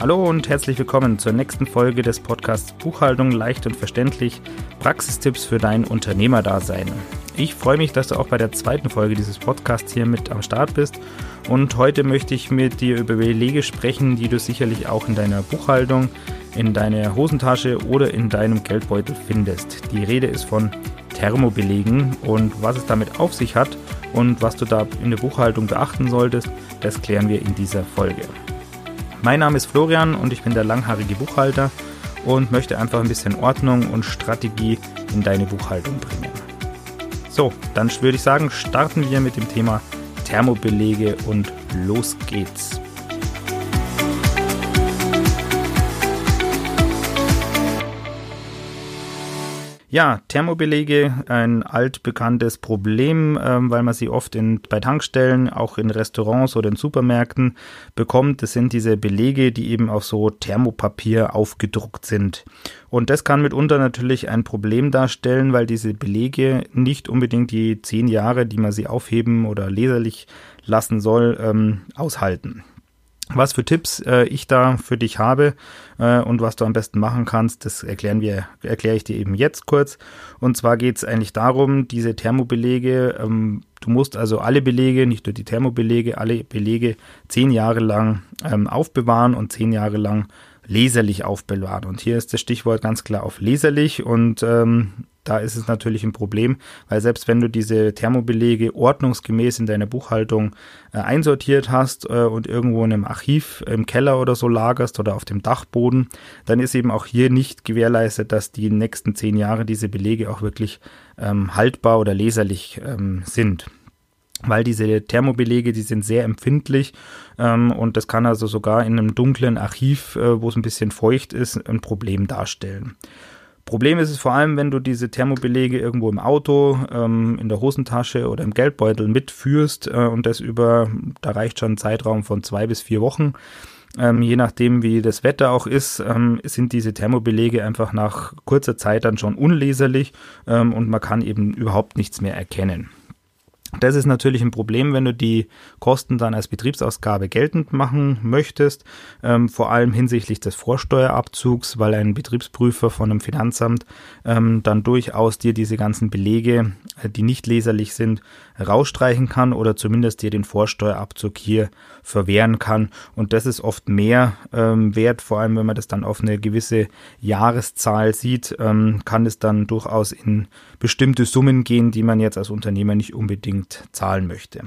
Hallo und herzlich willkommen zur nächsten Folge des Podcasts Buchhaltung leicht und verständlich, Praxistipps für dein Unternehmerdasein. Ich freue mich, dass du auch bei der zweiten Folge dieses Podcasts hier mit am Start bist und heute möchte ich mit dir über Belege sprechen, die du sicherlich auch in deiner Buchhaltung, in deiner Hosentasche oder in deinem Geldbeutel findest. Die Rede ist von Thermobelegen und was es damit auf sich hat und was du da in der Buchhaltung beachten solltest, das klären wir in dieser Folge. Mein Name ist Florian und ich bin der langhaarige Buchhalter und möchte einfach ein bisschen Ordnung und Strategie in deine Buchhaltung bringen. So, dann würde ich sagen, starten wir mit dem Thema Thermobelege und los geht's. Ja, Thermobelege, ein altbekanntes Problem, ähm, weil man sie oft in, bei Tankstellen, auch in Restaurants oder in Supermärkten bekommt. Das sind diese Belege, die eben auf so Thermopapier aufgedruckt sind. Und das kann mitunter natürlich ein Problem darstellen, weil diese Belege nicht unbedingt die zehn Jahre, die man sie aufheben oder leserlich lassen soll, ähm, aushalten was für Tipps äh, ich da für dich habe äh, und was du am besten machen kannst, das erklären wir, erkläre ich dir eben jetzt kurz. Und zwar geht es eigentlich darum, diese Thermobelege, ähm, du musst also alle Belege, nicht nur die Thermobelege, alle Belege zehn Jahre lang ähm, aufbewahren und zehn Jahre lang leserlich aufbewahren. Und hier ist das Stichwort ganz klar auf leserlich und ähm, da ist es natürlich ein Problem, weil selbst wenn du diese Thermobelege ordnungsgemäß in deiner Buchhaltung äh, einsortiert hast äh, und irgendwo in einem Archiv im Keller oder so lagerst oder auf dem Dachboden, dann ist eben auch hier nicht gewährleistet, dass die nächsten zehn Jahre diese Belege auch wirklich ähm, haltbar oder leserlich ähm, sind weil diese Thermobelege, die sind sehr empfindlich ähm, und das kann also sogar in einem dunklen Archiv, äh, wo es ein bisschen feucht ist, ein Problem darstellen. Problem ist es vor allem, wenn du diese Thermobelege irgendwo im Auto, ähm, in der Hosentasche oder im Geldbeutel mitführst äh, und das über, da reicht schon ein Zeitraum von zwei bis vier Wochen. Ähm, je nachdem, wie das Wetter auch ist, ähm, sind diese Thermobelege einfach nach kurzer Zeit dann schon unleserlich ähm, und man kann eben überhaupt nichts mehr erkennen. Das ist natürlich ein Problem, wenn du die Kosten dann als Betriebsausgabe geltend machen möchtest, ähm, vor allem hinsichtlich des Vorsteuerabzugs, weil ein Betriebsprüfer von einem Finanzamt ähm, dann durchaus dir diese ganzen Belege, äh, die nicht leserlich sind, rausstreichen kann oder zumindest dir den Vorsteuerabzug hier verwehren kann. Und das ist oft mehr ähm, wert, vor allem wenn man das dann auf eine gewisse Jahreszahl sieht, ähm, kann es dann durchaus in bestimmte Summen gehen, die man jetzt als Unternehmer nicht unbedingt zahlen möchte.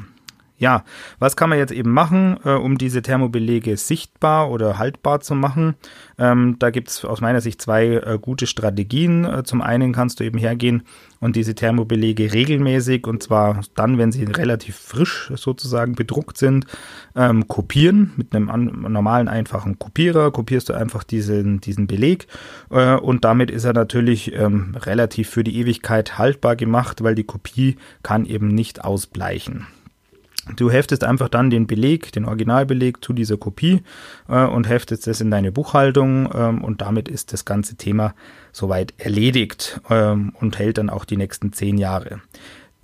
Ja, was kann man jetzt eben machen, äh, um diese Thermobelege sichtbar oder haltbar zu machen? Ähm, da gibt es aus meiner Sicht zwei äh, gute Strategien. Äh, zum einen kannst du eben hergehen und diese Thermobelege regelmäßig, und zwar dann, wenn sie relativ frisch sozusagen bedruckt sind, ähm, kopieren. Mit einem an, normalen, einfachen Kopierer kopierst du einfach diesen, diesen Beleg äh, und damit ist er natürlich ähm, relativ für die Ewigkeit haltbar gemacht, weil die Kopie kann eben nicht ausbleichen. Du heftest einfach dann den Beleg, den Originalbeleg zu dieser Kopie äh, und heftest es in deine Buchhaltung ähm, und damit ist das ganze Thema soweit erledigt ähm, und hält dann auch die nächsten zehn Jahre.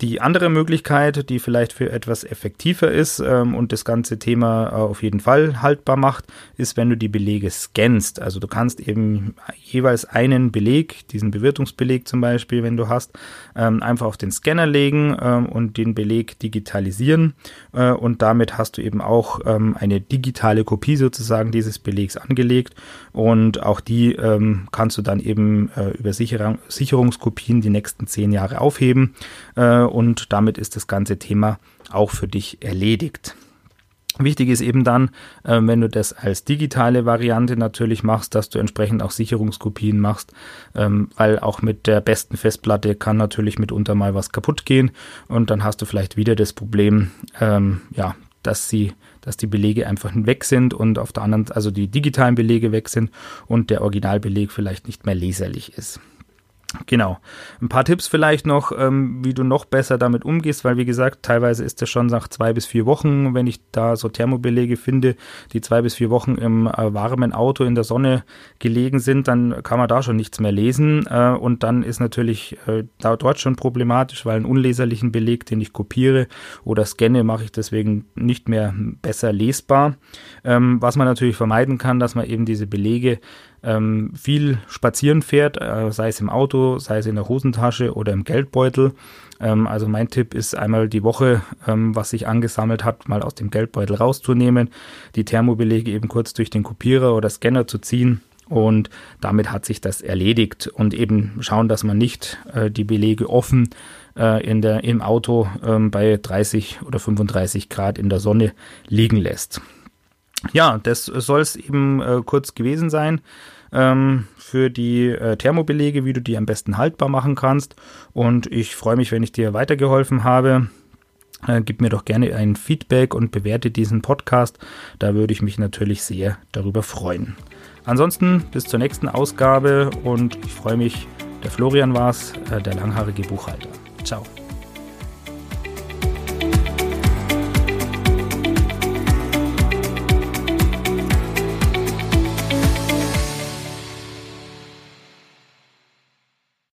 Die andere Möglichkeit, die vielleicht für etwas effektiver ist ähm, und das ganze Thema äh, auf jeden Fall haltbar macht, ist, wenn du die Belege scannst. Also du kannst eben jeweils einen Beleg, diesen Bewirtungsbeleg zum Beispiel, wenn du hast, ähm, einfach auf den Scanner legen ähm, und den Beleg digitalisieren. Äh, und damit hast du eben auch ähm, eine digitale Kopie sozusagen dieses Belegs angelegt. Und auch die ähm, kannst du dann eben äh, über Sicherung, Sicherungskopien die nächsten zehn Jahre aufheben äh, und damit ist das ganze Thema auch für dich erledigt. Wichtig ist eben dann, äh, wenn du das als digitale Variante natürlich machst, dass du entsprechend auch Sicherungskopien machst, ähm, weil auch mit der besten Festplatte kann natürlich mitunter mal was kaputt gehen und dann hast du vielleicht wieder das Problem, ähm, ja, dass sie, dass die Belege einfach weg sind und auf der anderen, also die digitalen Belege weg sind und der Originalbeleg vielleicht nicht mehr leserlich ist. Genau. Ein paar Tipps vielleicht noch, ähm, wie du noch besser damit umgehst, weil wie gesagt, teilweise ist es schon nach zwei bis vier Wochen, wenn ich da so Thermobelege finde, die zwei bis vier Wochen im äh, warmen Auto in der Sonne gelegen sind, dann kann man da schon nichts mehr lesen. Äh, und dann ist natürlich äh, da dort schon problematisch, weil einen unleserlichen Beleg, den ich kopiere oder scanne, mache ich deswegen nicht mehr besser lesbar. Ähm, was man natürlich vermeiden kann, dass man eben diese Belege ähm, viel spazieren fährt, äh, sei es im Auto, sei es in der Hosentasche oder im Geldbeutel. Ähm, also mein Tipp ist einmal die Woche, ähm, was sich angesammelt hat, mal aus dem Geldbeutel rauszunehmen, die Thermobelege eben kurz durch den Kopierer oder Scanner zu ziehen und damit hat sich das erledigt und eben schauen, dass man nicht äh, die Belege offen äh, in der, im Auto äh, bei 30 oder 35 Grad in der Sonne liegen lässt ja, das soll es eben äh, kurz gewesen sein ähm, für die äh, Thermobelege, wie du die am besten haltbar machen kannst. Und ich freue mich, wenn ich dir weitergeholfen habe. Äh, gib mir doch gerne ein Feedback und bewerte diesen Podcast. Da würde ich mich natürlich sehr darüber freuen. Ansonsten bis zur nächsten Ausgabe und ich freue mich. Der Florian war's, äh, der langhaarige Buchhalter. Ciao.